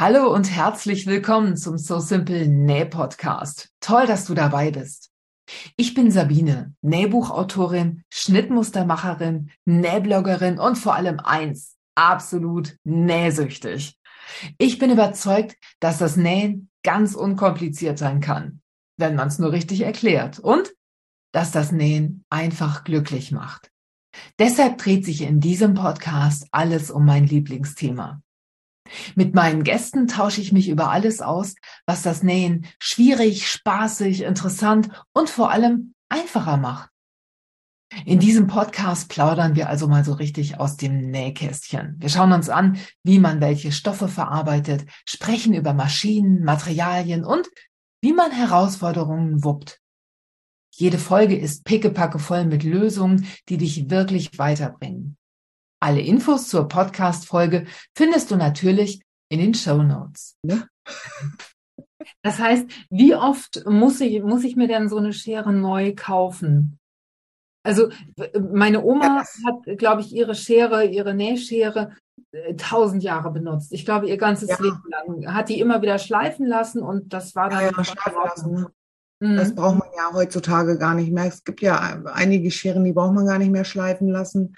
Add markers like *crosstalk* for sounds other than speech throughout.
Hallo und herzlich willkommen zum So Simple Näh Podcast. Toll, dass du dabei bist. Ich bin Sabine, Nähbuchautorin, Schnittmustermacherin, Nähbloggerin und vor allem eins, absolut nähsüchtig. Ich bin überzeugt, dass das Nähen ganz unkompliziert sein kann, wenn man es nur richtig erklärt und dass das Nähen einfach glücklich macht. Deshalb dreht sich in diesem Podcast alles um mein Lieblingsthema, mit meinen Gästen tausche ich mich über alles aus, was das Nähen schwierig, spaßig, interessant und vor allem einfacher macht. In diesem Podcast plaudern wir also mal so richtig aus dem Nähkästchen. Wir schauen uns an, wie man welche Stoffe verarbeitet, sprechen über Maschinen, Materialien und wie man Herausforderungen wuppt. Jede Folge ist pickepacke voll mit Lösungen, die dich wirklich weiterbringen. Alle Infos zur Podcast-Folge findest du natürlich in den Show Notes. Ne? Das heißt, wie oft muss ich, muss ich mir denn so eine Schere neu kaufen? Also meine Oma hat, glaube ich, ihre Schere, ihre Nähschere äh, tausend Jahre benutzt. Ich glaube, ihr ganzes ja. Leben lang. Hat die immer wieder schleifen lassen und das war dann. Ja, ja schleifen lassen. Mhm. Das braucht man ja heutzutage gar nicht mehr. Es gibt ja einige Scheren, die braucht man gar nicht mehr schleifen lassen.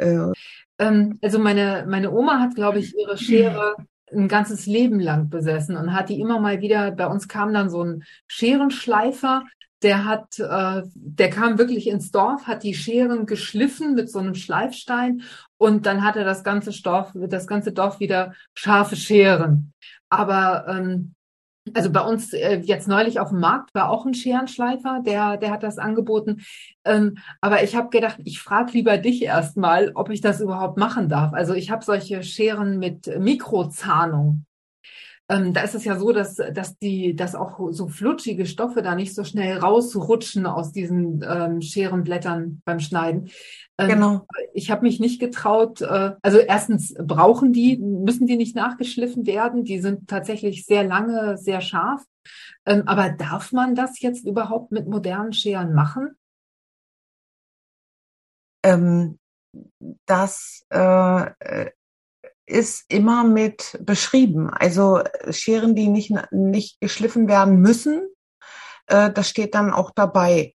Äh, ähm, also meine, meine Oma hat, glaube ich, ihre Schere *clears throat* ein ganzes Leben lang besessen und hat die immer mal wieder, bei uns kam dann so ein Scherenschleifer, der hat, äh, der kam wirklich ins Dorf, hat die Scheren geschliffen mit so einem Schleifstein und dann hatte das ganze Dorf, das ganze Dorf wieder scharfe Scheren. Aber ähm, also bei uns äh, jetzt neulich auf dem Markt war auch ein Scherenschleifer, der, der hat das angeboten. Ähm, aber ich habe gedacht, ich frage lieber dich erstmal, ob ich das überhaupt machen darf. Also ich habe solche Scheren mit Mikrozahnung ähm, da ist es ja so, dass, dass die, dass auch so flutschige Stoffe da nicht so schnell rausrutschen aus diesen ähm, Scherenblättern beim Schneiden. Ähm, genau. Ich habe mich nicht getraut. Äh, also erstens brauchen die, müssen die nicht nachgeschliffen werden. Die sind tatsächlich sehr lange, sehr scharf. Ähm, aber darf man das jetzt überhaupt mit modernen Scheren machen? Ähm, das äh, äh ist immer mit beschrieben. Also Scheren, die nicht, nicht geschliffen werden müssen, äh, das steht dann auch dabei,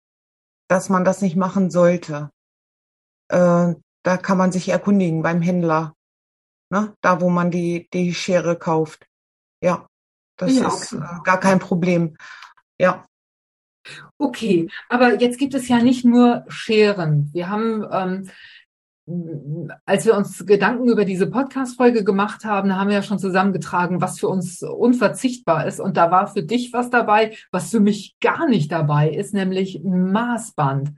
dass man das nicht machen sollte. Äh, da kann man sich erkundigen beim Händler, ne? da wo man die, die Schere kauft. Ja, das ja, ist okay. äh, gar kein Problem. Ja. Okay, aber jetzt gibt es ja nicht nur Scheren. Wir haben ähm, als wir uns Gedanken über diese Podcast-Folge gemacht haben, haben wir ja schon zusammengetragen, was für uns unverzichtbar ist. Und da war für dich was dabei, was für mich gar nicht dabei ist, nämlich ein Maßband.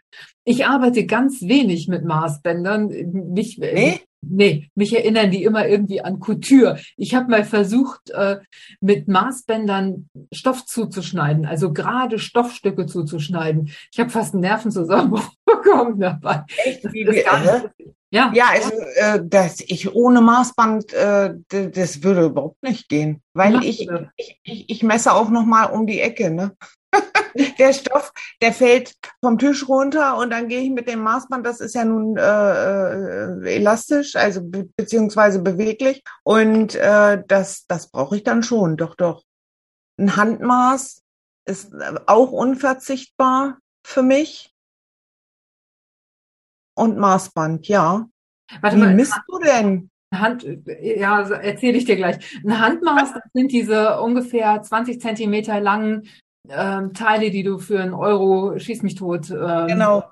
Ich arbeite ganz wenig mit Maßbändern. Mich, nee? Nee, mich erinnern die immer irgendwie an Couture. Ich habe mal versucht, äh, mit Maßbändern Stoff zuzuschneiden, also gerade Stoffstücke zuzuschneiden. Ich habe fast einen Nervenzusammenbruch *laughs* bekommen dabei. Echt? Das, das ja, ja also äh, das, ich ohne Maßband, äh, das würde überhaupt nicht gehen, weil ich, ich, ich, ich messe auch noch mal um die Ecke. Ne? *laughs* der Stoff, der fällt vom Tisch runter und dann gehe ich mit dem Maßband, das ist ja nun äh, äh, elastisch, also be beziehungsweise beweglich und äh, das, das brauche ich dann schon, doch, doch. Ein Handmaß ist auch unverzichtbar für mich und Maßband, ja. Warte Wie mal, misst du denn? Hand, ja, erzähle ich dir gleich. Ein Handmaß, das sind diese ungefähr 20 Zentimeter langen ähm, Teile, die du für einen Euro schieß mich tot. Ähm, genau.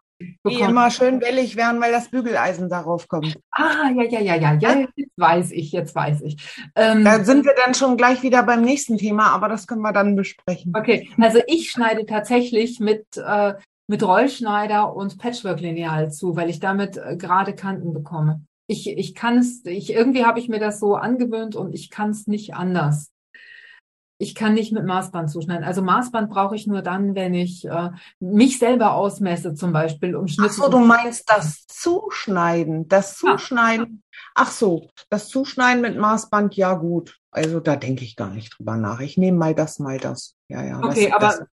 Die immer schön wellig werden, weil das Bügeleisen darauf kommt. Ah, ja, ja, ja, ja, ja, jetzt weiß ich, jetzt weiß ich. Ähm, da sind wir dann schon gleich wieder beim nächsten Thema, aber das können wir dann besprechen. Okay, also ich schneide tatsächlich mit äh, mit Rollschneider und Patchwork-Lineal zu, weil ich damit äh, gerade Kanten bekomme. Ich, ich kann es, ich, irgendwie habe ich mir das so angewöhnt und ich kann es nicht anders. Ich kann nicht mit Maßband zuschneiden. Also Maßband brauche ich nur dann, wenn ich äh, mich selber ausmesse, zum Beispiel, um Schnitt. Ach so, du meinst das Zuschneiden, das Zuschneiden. Ja. Ach so, das Zuschneiden mit Maßband, ja gut. Also da denke ich gar nicht drüber nach. Ich nehme mal das, mal das. Ja, ja. Okay, das, aber das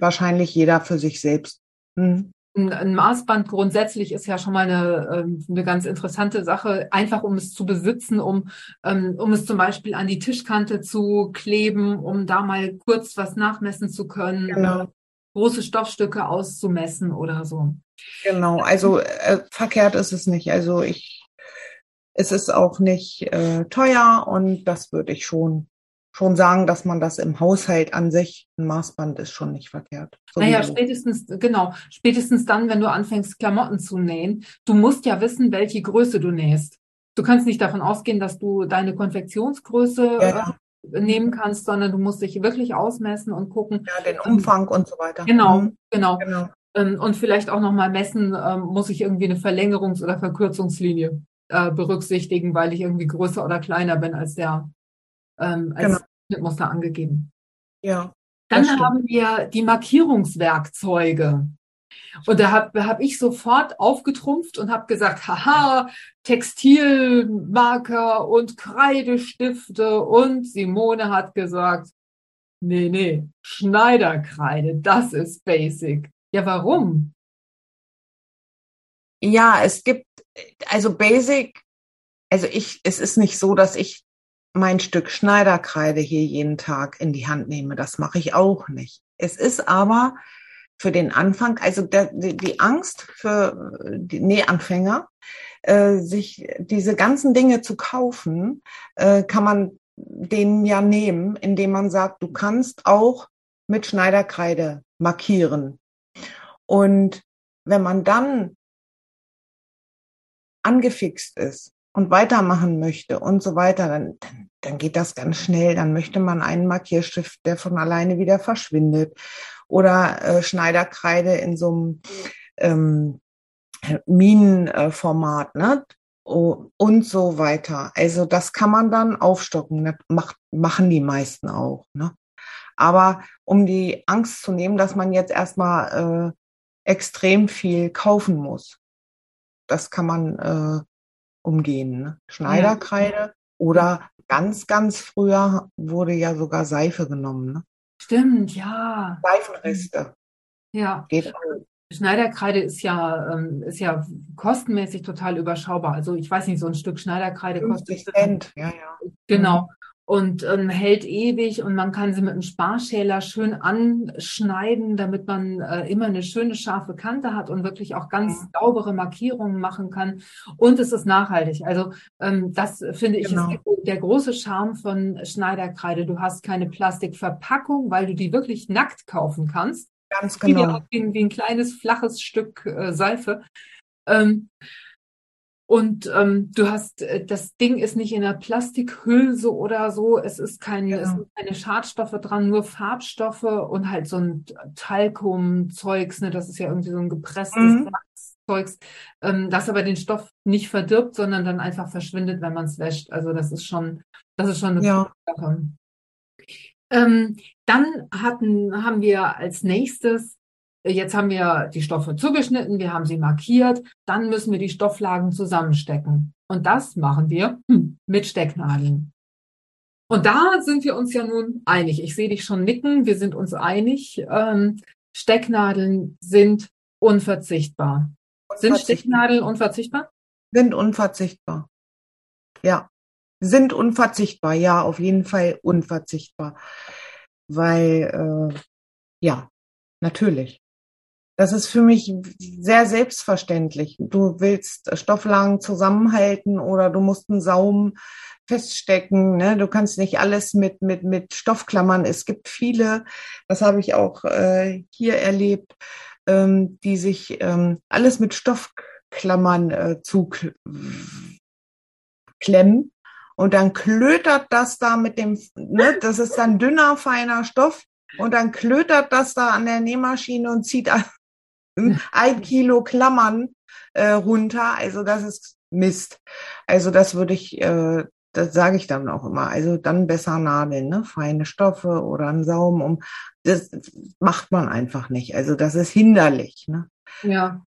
wahrscheinlich jeder für sich selbst. Hm. ein, ein, Maßband grundsätzlich ist ja schon mal eine, ähm, eine ganz interessante Sache, einfach um es zu besitzen, um, ähm, um es zum Beispiel an die Tischkante zu kleben, um da mal kurz was nachmessen zu können, genau. große Stoffstücke auszumessen oder so. Genau, also äh, verkehrt ist es nicht. Also ich, es ist auch nicht äh, teuer und das würde ich schon schon sagen, dass man das im Haushalt an sich, ein Maßband ist schon nicht verkehrt. So naja, spätestens, genau, spätestens dann, wenn du anfängst, Klamotten zu nähen, du musst ja wissen, welche Größe du nähst. Du kannst nicht davon ausgehen, dass du deine Konfektionsgröße ja. äh, nehmen kannst, sondern du musst dich wirklich ausmessen und gucken. Ja, den Umfang und so weiter. Genau, mhm. genau. genau. Ähm, und vielleicht auch nochmal messen, ähm, muss ich irgendwie eine Verlängerungs- oder Verkürzungslinie äh, berücksichtigen, weil ich irgendwie größer oder kleiner bin als der ähm, als genau. Schnittmuster angegeben. Ja. Dann haben wir die Markierungswerkzeuge. Und da habe hab ich sofort aufgetrumpft und habe gesagt, haha, Textilmarker und Kreidestifte. Und Simone hat gesagt, nee, nee, Schneiderkreide, das ist basic. Ja, warum? Ja, es gibt, also basic, also ich, es ist nicht so, dass ich mein Stück Schneiderkreide hier jeden Tag in die Hand nehme. Das mache ich auch nicht. Es ist aber für den Anfang, also der, die, die, Angst für die Nähanfänger, äh, sich diese ganzen Dinge zu kaufen, äh, kann man denen ja nehmen, indem man sagt, du kannst auch mit Schneiderkreide markieren. Und wenn man dann angefixt ist und weitermachen möchte und so weiter, dann, dann, dann geht das ganz schnell. Dann möchte man einen Markierstift, der von alleine wieder verschwindet oder äh, Schneiderkreide in so einem ähm, Minenformat, ne? und so weiter. Also das kann man dann aufstocken. Das macht, machen die meisten auch. Ne? Aber um die Angst zu nehmen, dass man jetzt erstmal äh, extrem viel kaufen muss, das kann man äh, umgehen. Ne? Schneiderkreide ja. oder ganz, ganz früher wurde ja sogar Seife genommen. Ne? Stimmt, ja. Seifenreste. Ja. Geht. Schneiderkreide ist ja, ähm, ist ja kostenmäßig total überschaubar. Also ich weiß nicht, so ein Stück Schneiderkreide kostet. Cent, ja, ja. Genau. Mhm und ähm, hält ewig und man kann sie mit einem Sparschäler schön anschneiden, damit man äh, immer eine schöne scharfe Kante hat und wirklich auch ganz saubere Markierungen machen kann. Und es ist nachhaltig. Also ähm, das finde ich genau. ist der große Charme von Schneiderkreide. Du hast keine Plastikverpackung, weil du die wirklich nackt kaufen kannst. Ganz genau. Wie, wie ein kleines flaches Stück äh, Seife. Ähm, und ähm, du hast, äh, das Ding ist nicht in einer Plastikhülse oder so. Es ist kein, genau. es sind keine Schadstoffe dran, nur Farbstoffe und halt so ein Talkum-Zeugs, ne? Das ist ja irgendwie so ein gepresstes mhm. Zeugs, ähm, das aber den Stoff nicht verdirbt, sondern dann einfach verschwindet, wenn man es wäscht. Also das ist schon, das ist schon eine ja. Sache. Ähm, dann hatten, haben wir als nächstes Jetzt haben wir die Stoffe zugeschnitten, wir haben sie markiert, dann müssen wir die Stofflagen zusammenstecken. Und das machen wir hm, mit Stecknadeln. Und da sind wir uns ja nun einig. Ich sehe dich schon nicken, wir sind uns einig. Ähm, Stecknadeln sind unverzichtbar. unverzichtbar. Sind Stecknadeln unverzichtbar? Sind unverzichtbar. Ja, sind unverzichtbar. Ja, auf jeden Fall unverzichtbar. Weil, äh, ja, natürlich. Das ist für mich sehr selbstverständlich. Du willst Stofflagen zusammenhalten oder du musst einen Saum feststecken. Ne? Du kannst nicht alles mit, mit, mit Stoffklammern. Es gibt viele, das habe ich auch äh, hier erlebt, ähm, die sich ähm, alles mit Stoffklammern äh, zuklemmen. Und dann klötert das da mit dem, ne, das ist dann dünner, feiner Stoff. Und dann klötert das da an der Nähmaschine und zieht ein Kilo Klammern äh, runter. Also das ist Mist. Also das würde ich, äh, das sage ich dann auch immer. Also dann besser nadeln, ne? feine Stoffe oder ein Saum um. Das macht man einfach nicht. Also das ist hinderlich. Ne? Ja.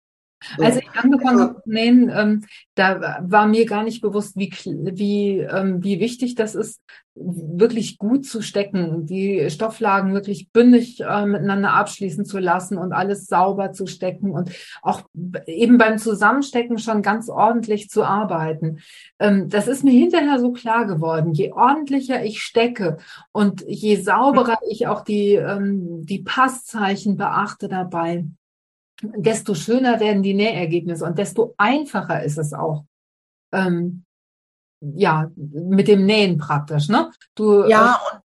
So. Als ich angefangen habe zu nähen, ähm, da war mir gar nicht bewusst, wie, wie, ähm, wie wichtig das ist, wirklich gut zu stecken, die Stofflagen wirklich bündig äh, miteinander abschließen zu lassen und alles sauber zu stecken und auch eben beim Zusammenstecken schon ganz ordentlich zu arbeiten. Ähm, das ist mir hinterher so klar geworden. Je ordentlicher ich stecke und je sauberer ich auch die, ähm, die Passzeichen beachte dabei, desto schöner werden die Nähergebnisse und desto einfacher ist es auch. Ähm, ja, mit dem Nähen praktisch, ne? Du, ja, äh,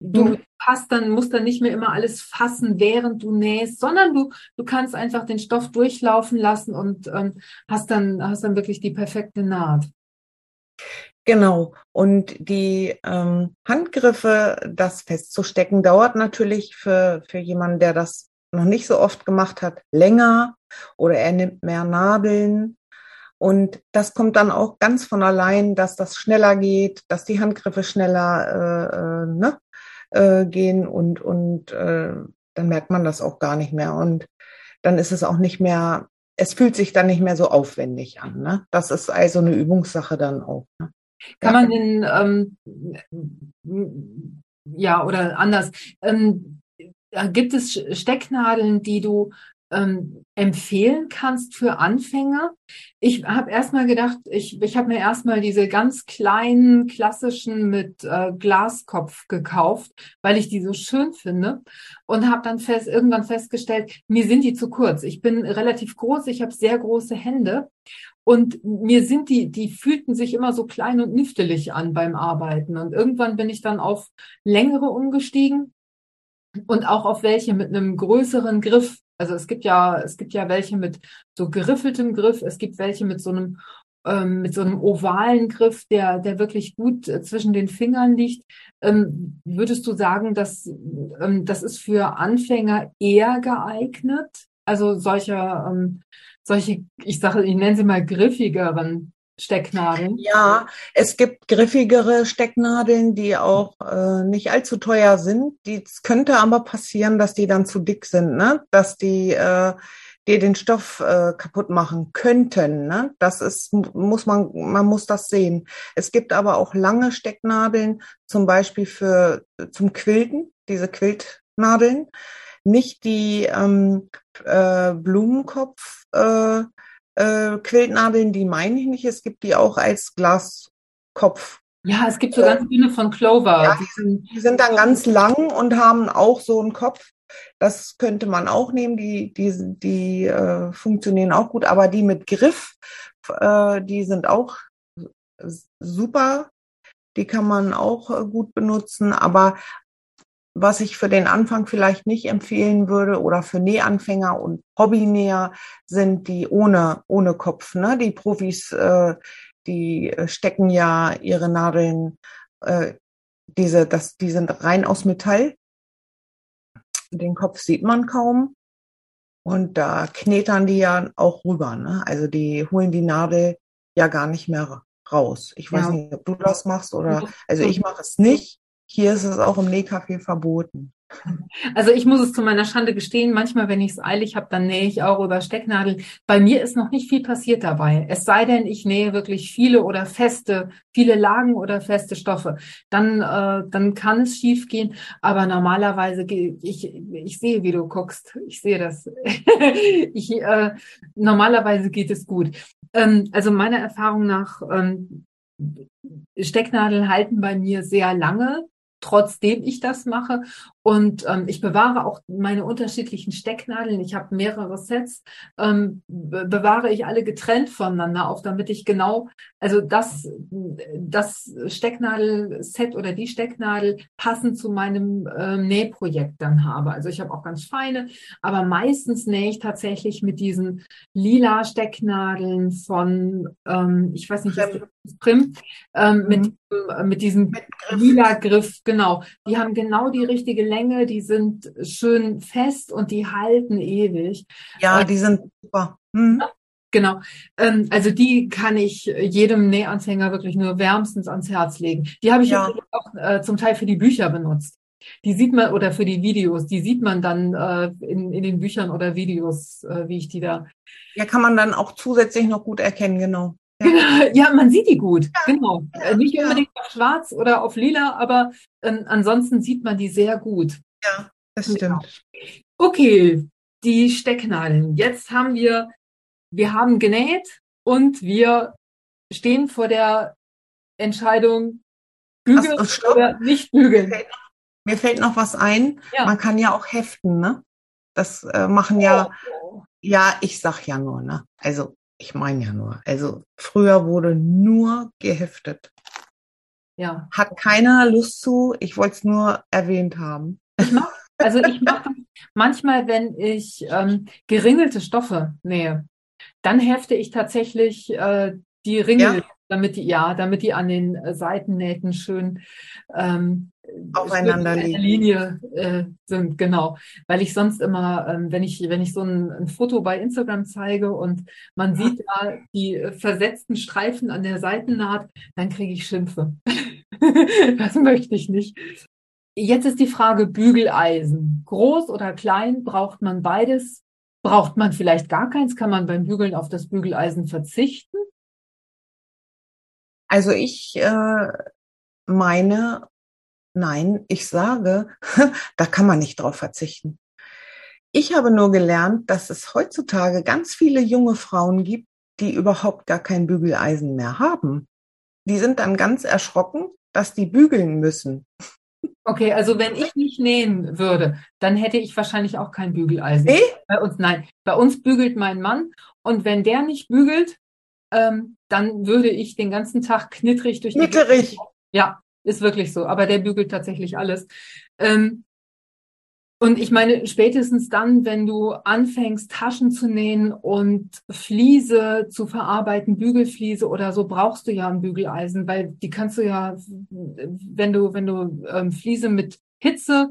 du hast dann, musst dann nicht mehr immer alles fassen, während du nähst, sondern du, du kannst einfach den Stoff durchlaufen lassen und ähm, hast dann, hast dann wirklich die perfekte Naht. Genau. Und die ähm, Handgriffe, das festzustecken, dauert natürlich für, für jemanden, der das noch nicht so oft gemacht hat, länger oder er nimmt mehr Nadeln. Und das kommt dann auch ganz von allein, dass das schneller geht, dass die Handgriffe schneller äh, äh, ne, äh, gehen und, und äh, dann merkt man das auch gar nicht mehr. Und dann ist es auch nicht mehr, es fühlt sich dann nicht mehr so aufwendig an. Ne? Das ist also eine Übungssache dann auch. Ne? Kann man denn, ähm, ja, oder anders, ähm, gibt es Stecknadeln, die du ähm, empfehlen kannst für Anfänger? Ich habe erstmal gedacht, ich, ich habe mir erstmal diese ganz kleinen klassischen mit äh, Glaskopf gekauft, weil ich die so schön finde und habe dann fest, irgendwann festgestellt, mir sind die zu kurz. Ich bin relativ groß, ich habe sehr große Hände und mir sind die, die fühlten sich immer so klein und nüftelig an beim Arbeiten. Und irgendwann bin ich dann auf längere umgestiegen und auch auf welche mit einem größeren Griff. Also es gibt ja, es gibt ja welche mit so geriffeltem Griff, es gibt welche mit so einem ähm, mit so einem ovalen Griff, der, der wirklich gut äh, zwischen den Fingern liegt. Ähm, würdest du sagen, dass ähm, das ist für Anfänger eher geeignet? Also solche, ähm, solche, ich sage, ich nenne sie mal griffigeren Stecknadeln? Ja, es gibt griffigere Stecknadeln, die auch äh, nicht allzu teuer sind. Die könnte aber passieren, dass die dann zu dick sind, ne? Dass die äh, dir den Stoff äh, kaputt machen könnten. Ne? Das ist, muss man, man muss das sehen. Es gibt aber auch lange Stecknadeln, zum Beispiel für zum Quilten, diese Quiltnadeln. Nicht die ähm, äh, Blumenkopf äh, äh, Quiltnadeln, die meine ich nicht. Es gibt die auch als Glaskopf. Ja, es gibt so ganz dünne von Clover. Ja, die, sind, die sind dann ganz lang und haben auch so einen Kopf. Das könnte man auch nehmen. Die, die, die äh, funktionieren auch gut, aber die mit Griff, äh, die sind auch super. Die kann man auch äh, gut benutzen. Aber was ich für den Anfang vielleicht nicht empfehlen würde oder für Nähanfänger und Hobbynäher sind die ohne, ohne Kopf. Ne? Die Profis, äh, die äh, stecken ja ihre Nadeln, äh, diese, das, die sind rein aus Metall. Den Kopf sieht man kaum. Und da knetern die ja auch rüber. Ne? Also die holen die Nadel ja gar nicht mehr raus. Ich weiß ja. nicht, ob du das machst oder, also ich mache es nicht. Hier ist es auch im Nähcafé verboten. Also ich muss es zu meiner Schande gestehen, manchmal, wenn ich es eilig habe, dann nähe ich auch über Stecknadeln. Bei mir ist noch nicht viel passiert dabei. Es sei denn, ich nähe wirklich viele oder feste, viele Lagen oder feste Stoffe. Dann, äh, dann kann es schief gehen. Aber normalerweise, ich, ich sehe, wie du guckst. Ich sehe das. *laughs* ich, äh, normalerweise geht es gut. Ähm, also meiner Erfahrung nach, ähm, Stecknadeln halten bei mir sehr lange trotzdem ich das mache. Und ähm, ich bewahre auch meine unterschiedlichen Stecknadeln. Ich habe mehrere Sets, ähm, bewahre ich alle getrennt voneinander auf, damit ich genau, also das, das Stecknadelset oder die Stecknadel passend zu meinem ähm, Nähprojekt dann habe. Also ich habe auch ganz feine, aber meistens nähe ich tatsächlich mit diesen lila Stecknadeln von, ähm, ich weiß nicht, Prim, Prim ähm, mhm. mit, äh, mit diesem mit lila Griff, genau. Die haben genau die richtige Länge, die sind schön fest und die halten ewig. Ja, äh, die sind super. Mhm. Genau. Ähm, also die kann ich jedem Nähanfänger wirklich nur wärmstens ans Herz legen. Die habe ich ja. auch äh, zum Teil für die Bücher benutzt. die sieht man, oder für die Videos, die sieht man dann äh, in, in den Büchern oder Videos, äh, wie ich die da. Ja, kann man dann auch zusätzlich noch gut erkennen, genau. Ja, *laughs* ja man sieht die gut, ja, genau. Ja, Nicht unbedingt auf schwarz oder auf lila, aber ähm, ansonsten sieht man die sehr gut. Ja, das stimmt. Okay, die Stecknadeln. Jetzt haben wir, wir haben genäht und wir stehen vor der Entscheidung, bügeln Ach, oder nicht bügeln. Mir fällt, noch, mir fällt noch was ein. Ja. Man kann ja auch heften, ne? Das äh, machen ja, oh. ja, ich sag ja nur, ne? Also ich meine ja nur. Also früher wurde nur geheftet. Ja. Hat keiner Lust zu. Ich wollte es nur erwähnt haben. Ich mach, also ich mache manchmal, wenn ich ähm, geringelte Stoffe nähe, dann hefte ich tatsächlich äh, die Ringel, ja. Damit die, ja, damit die an den äh, Seitennähten schön ähm, aufeinander liegen. Linie äh, sind, genau. Weil ich sonst immer, ähm, wenn ich, wenn ich so ein, ein, Foto bei Instagram zeige und man sieht da die äh, versetzten Streifen an der Seitennaht, dann kriege ich Schimpfe. *laughs* das möchte ich nicht. Jetzt ist die Frage Bügeleisen. Groß oder klein? Braucht man beides? Braucht man vielleicht gar keins? Kann man beim Bügeln auf das Bügeleisen verzichten? Also ich äh, meine, nein, ich sage, *laughs* da kann man nicht drauf verzichten. Ich habe nur gelernt, dass es heutzutage ganz viele junge Frauen gibt, die überhaupt gar kein Bügeleisen mehr haben. Die sind dann ganz erschrocken, dass die bügeln müssen. Okay, also wenn ich nicht nähen würde, dann hätte ich wahrscheinlich auch kein Bügeleisen. Nee? Bei uns, nein. Bei uns bügelt mein Mann und wenn der nicht bügelt, ähm, dann würde ich den ganzen Tag knittrig durch die Knitterig. Ja, ist wirklich so. Aber der bügelt tatsächlich alles. Ähm, und ich meine, spätestens dann, wenn du anfängst, Taschen zu nähen und Fliese zu verarbeiten, Bügelfliese oder so, brauchst du ja ein Bügeleisen, weil die kannst du ja, wenn du, wenn du ähm, Fliese mit Hitze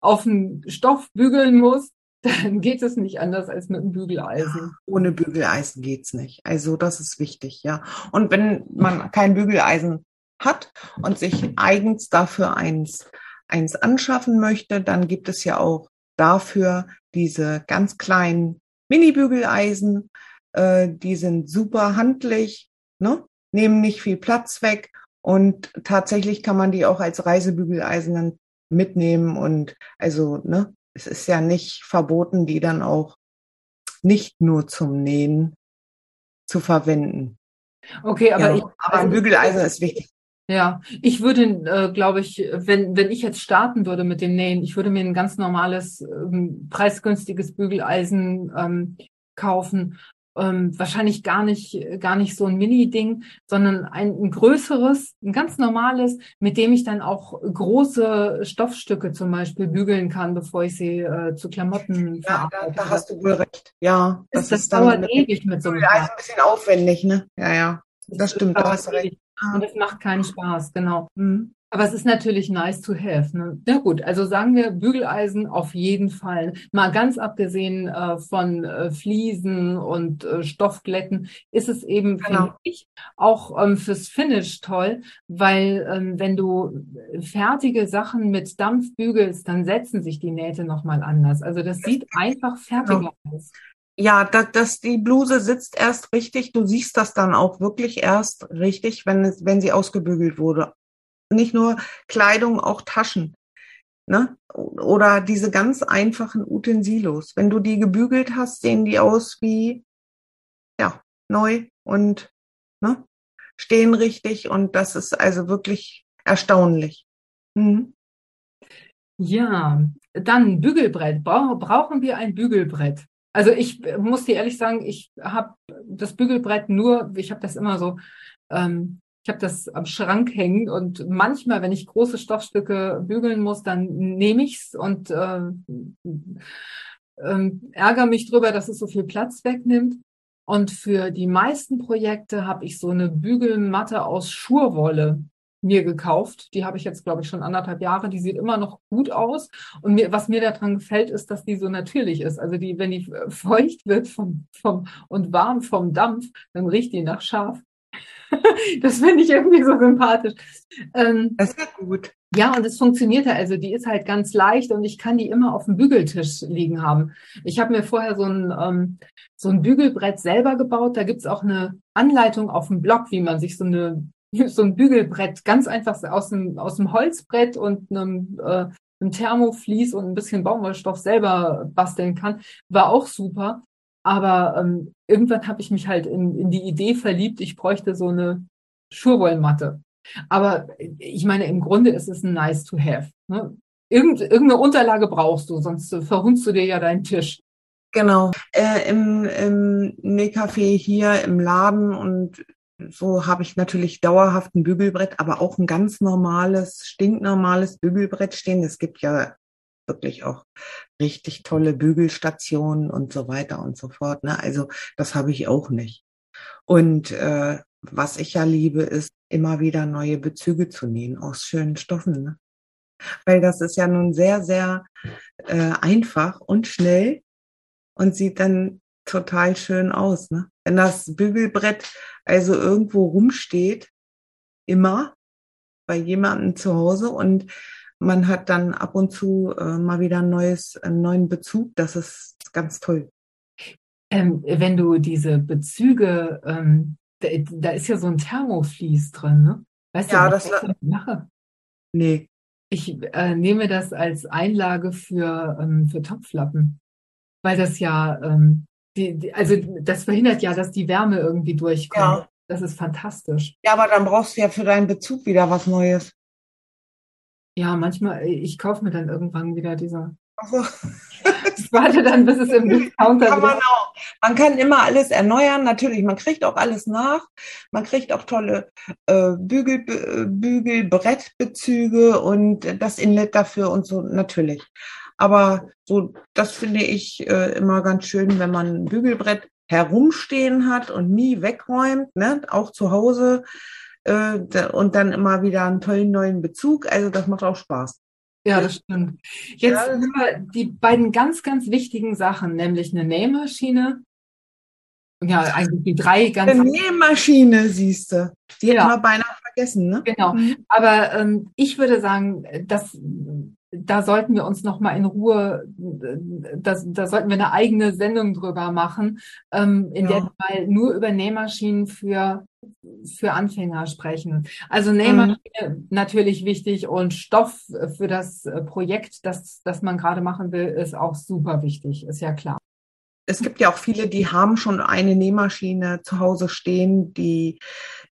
auf den Stoff bügeln musst, dann geht es nicht anders als mit einem Bügeleisen. Ohne Bügeleisen geht's nicht. Also das ist wichtig, ja. Und wenn man kein Bügeleisen hat und sich eigens dafür eins eins anschaffen möchte, dann gibt es ja auch dafür diese ganz kleinen Mini-Bügeleisen. Äh, die sind super handlich, ne? nehmen nicht viel Platz weg und tatsächlich kann man die auch als Reisebügeleisen mitnehmen und also ne, es ist ja nicht verboten, die dann auch nicht nur zum Nähen zu verwenden. Okay, aber, ja, ich, aber ein Bügeleisen ist wichtig. Ja, ich würde, äh, glaube ich, wenn, wenn ich jetzt starten würde mit dem Nähen, ich würde mir ein ganz normales, ähm, preisgünstiges Bügeleisen ähm, kaufen. Ähm, wahrscheinlich gar nicht, gar nicht so ein Mini-Ding, sondern ein, ein größeres, ein ganz normales, mit dem ich dann auch große Stoffstücke zum Beispiel bügeln kann, bevor ich sie äh, zu Klamotten ja, da, da, hast du wohl recht. Ja, das, das, das dauert ewig mit so einem. Bügeleisen ein bisschen aufwendig, ne? Ja, ja. Das, das stimmt, da hast du recht. Und es macht keinen Spaß, genau. Mhm. Aber es ist natürlich nice to have. Ne? Na gut, also sagen wir Bügeleisen auf jeden Fall. Mal ganz abgesehen äh, von äh, Fliesen und äh, Stoffglätten ist es eben, genau. ich, auch ähm, fürs Finish toll, weil ähm, wenn du fertige Sachen mit Dampf bügelst, dann setzen sich die Nähte nochmal anders. Also das sieht einfach fertiger genau. aus ja, dass, dass die Bluse sitzt erst richtig. Du siehst das dann auch wirklich erst richtig, wenn es, wenn sie ausgebügelt wurde. Nicht nur Kleidung, auch Taschen. Ne? Oder diese ganz einfachen Utensilos. Wenn du die gebügelt hast, sehen die aus wie ja neu und ne, stehen richtig. Und das ist also wirklich erstaunlich. Mhm. Ja, dann Bügelbrett. Brauchen wir ein Bügelbrett? Also ich muss dir ehrlich sagen, ich habe das Bügelbrett nur, ich habe das immer so, ähm, ich habe das am Schrank hängen und manchmal, wenn ich große Stoffstücke bügeln muss, dann nehme ich's und äh, äh, ärgere mich drüber, dass es so viel Platz wegnimmt. Und für die meisten Projekte habe ich so eine Bügelmatte aus Schurwolle mir gekauft. Die habe ich jetzt, glaube ich, schon anderthalb Jahre. Die sieht immer noch gut aus. Und mir, was mir daran gefällt, ist, dass die so natürlich ist. Also die, wenn die feucht wird vom, vom, und warm vom Dampf, dann riecht die nach Schaf. *laughs* das finde ich irgendwie so sympathisch. Ähm, das ist ja gut. Ja, und es funktioniert halt. Also die ist halt ganz leicht und ich kann die immer auf dem Bügeltisch liegen haben. Ich habe mir vorher so ein, ähm, so ein Bügelbrett selber gebaut. Da gibt's auch eine Anleitung auf dem Blog, wie man sich so eine *laughs* so ein Bügelbrett ganz einfach aus dem, aus dem Holzbrett und einem, äh, einem Thermoflies und ein bisschen Baumwollstoff selber basteln kann. War auch super. Aber ähm, irgendwann habe ich mich halt in, in die Idee verliebt, ich bräuchte so eine Schurwollmatte. Aber ich meine, im Grunde ist es ein nice to have. Ne? Irgend, irgendeine Unterlage brauchst du, sonst verhunzt du dir ja deinen Tisch. Genau. Äh, Im im Nähcafé hier im Laden und so habe ich natürlich dauerhaft ein Bügelbrett, aber auch ein ganz normales, stinknormales Bügelbrett stehen. Es gibt ja wirklich auch richtig tolle Bügelstationen und so weiter und so fort. Ne? Also das habe ich auch nicht. Und äh, was ich ja liebe, ist immer wieder neue Bezüge zu nähen aus schönen Stoffen. Ne? Weil das ist ja nun sehr, sehr äh, einfach und schnell und sieht dann total schön aus. Ne? Wenn das Bügelbrett also irgendwo rumsteht, immer bei jemandem zu Hause und man hat dann ab und zu äh, mal wieder ein neues, einen neuen Bezug. Das ist ganz toll. Ähm, wenn du diese Bezüge, ähm, da, da, ist ja so ein Thermoflies drin, ne? Weißt ja, du, was das ich mache? Nee. Ich äh, nehme das als Einlage für, ähm, für Topflappen, weil das ja, ähm, die, die, also das verhindert ja, dass die Wärme irgendwie durchkommt. Ja. Das ist fantastisch. Ja, aber dann brauchst du ja für deinen Bezug wieder was Neues. Ja, manchmal, ich kaufe mir dann irgendwann wieder diese. Also. *laughs* ich warte dann, bis es im Discounter kann man auch. Man kann immer alles erneuern, natürlich. Man kriegt auch alles nach. Man kriegt auch tolle äh, Bügel, Bügelbrettbezüge und das Inlet dafür und so, natürlich. Aber so, das finde ich äh, immer ganz schön, wenn man ein Bügelbrett herumstehen hat und nie wegräumt, ne? auch zu Hause äh, und dann immer wieder einen tollen neuen Bezug. Also das macht auch Spaß. Ja, das stimmt. Jetzt ja, wir die beiden ganz, ganz wichtigen Sachen, nämlich eine Nähmaschine. Ja, eigentlich die drei ganz. Eine Nähmaschine, siehst du. Die ja. hätten wir beinahe vergessen, ne? Genau. Mhm. Aber ähm, ich würde sagen, dass da sollten wir uns noch mal in Ruhe, da, da sollten wir eine eigene Sendung drüber machen, ähm, in ja. der wir mal nur über Nähmaschinen für für Anfänger sprechen. Also Nähmaschine mhm. natürlich wichtig und Stoff für das Projekt, das, das man gerade machen will, ist auch super wichtig, ist ja klar. Es gibt ja auch viele, die haben schon eine Nähmaschine zu Hause stehen, die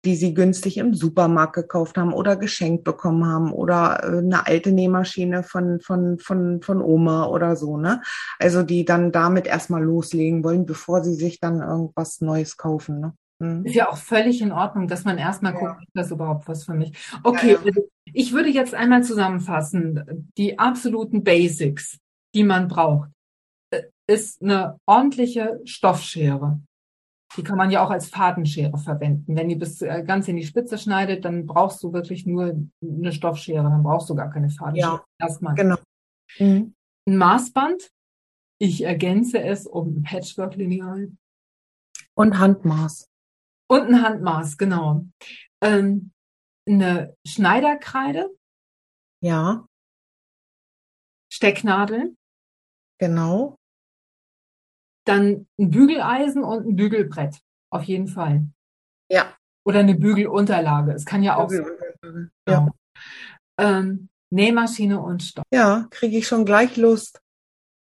die sie günstig im Supermarkt gekauft haben oder geschenkt bekommen haben oder äh, eine alte Nähmaschine von, von, von, von Oma oder so, ne? Also die dann damit erstmal loslegen wollen, bevor sie sich dann irgendwas Neues kaufen, ne? Hm. Ist ja auch völlig in Ordnung, dass man erstmal ja. guckt, ist das überhaupt was für mich. Okay, ja, ja. Also ich würde jetzt einmal zusammenfassen. Die absoluten Basics, die man braucht, äh, ist eine ordentliche Stoffschere. Die kann man ja auch als Fadenschere verwenden. Wenn die bis äh, ganz in die Spitze schneidet, dann brauchst du wirklich nur eine Stoffschere, dann brauchst du gar keine Fadenschere. Ja, Erstmal. genau. Mhm. Ein Maßband. Ich ergänze es um ein Patchwork-Lineal. Und Handmaß. Und ein Handmaß, genau. Ähm, eine Schneiderkreide. Ja. Stecknadeln. Genau. Dann ein Bügeleisen und ein Bügelbrett. Auf jeden Fall. Ja. Oder eine Bügelunterlage. Es kann ja auch sein. Ja. Ähm, Nähmaschine und Stoff. Ja, kriege ich schon gleich Lust.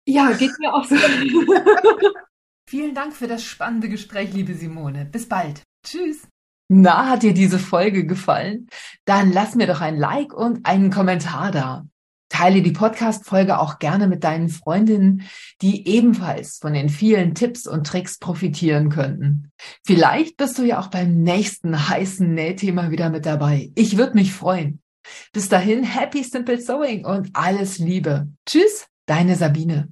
Ja, geht mir auch so. *laughs* Vielen Dank für das spannende Gespräch, liebe Simone. Bis bald. Tschüss. Na, hat dir diese Folge gefallen? Dann lass mir doch ein Like und einen Kommentar da. Teile die Podcast-Folge auch gerne mit deinen Freundinnen, die ebenfalls von den vielen Tipps und Tricks profitieren könnten. Vielleicht bist du ja auch beim nächsten heißen Nähthema wieder mit dabei. Ich würde mich freuen. Bis dahin, happy simple sewing und alles Liebe. Tschüss, deine Sabine.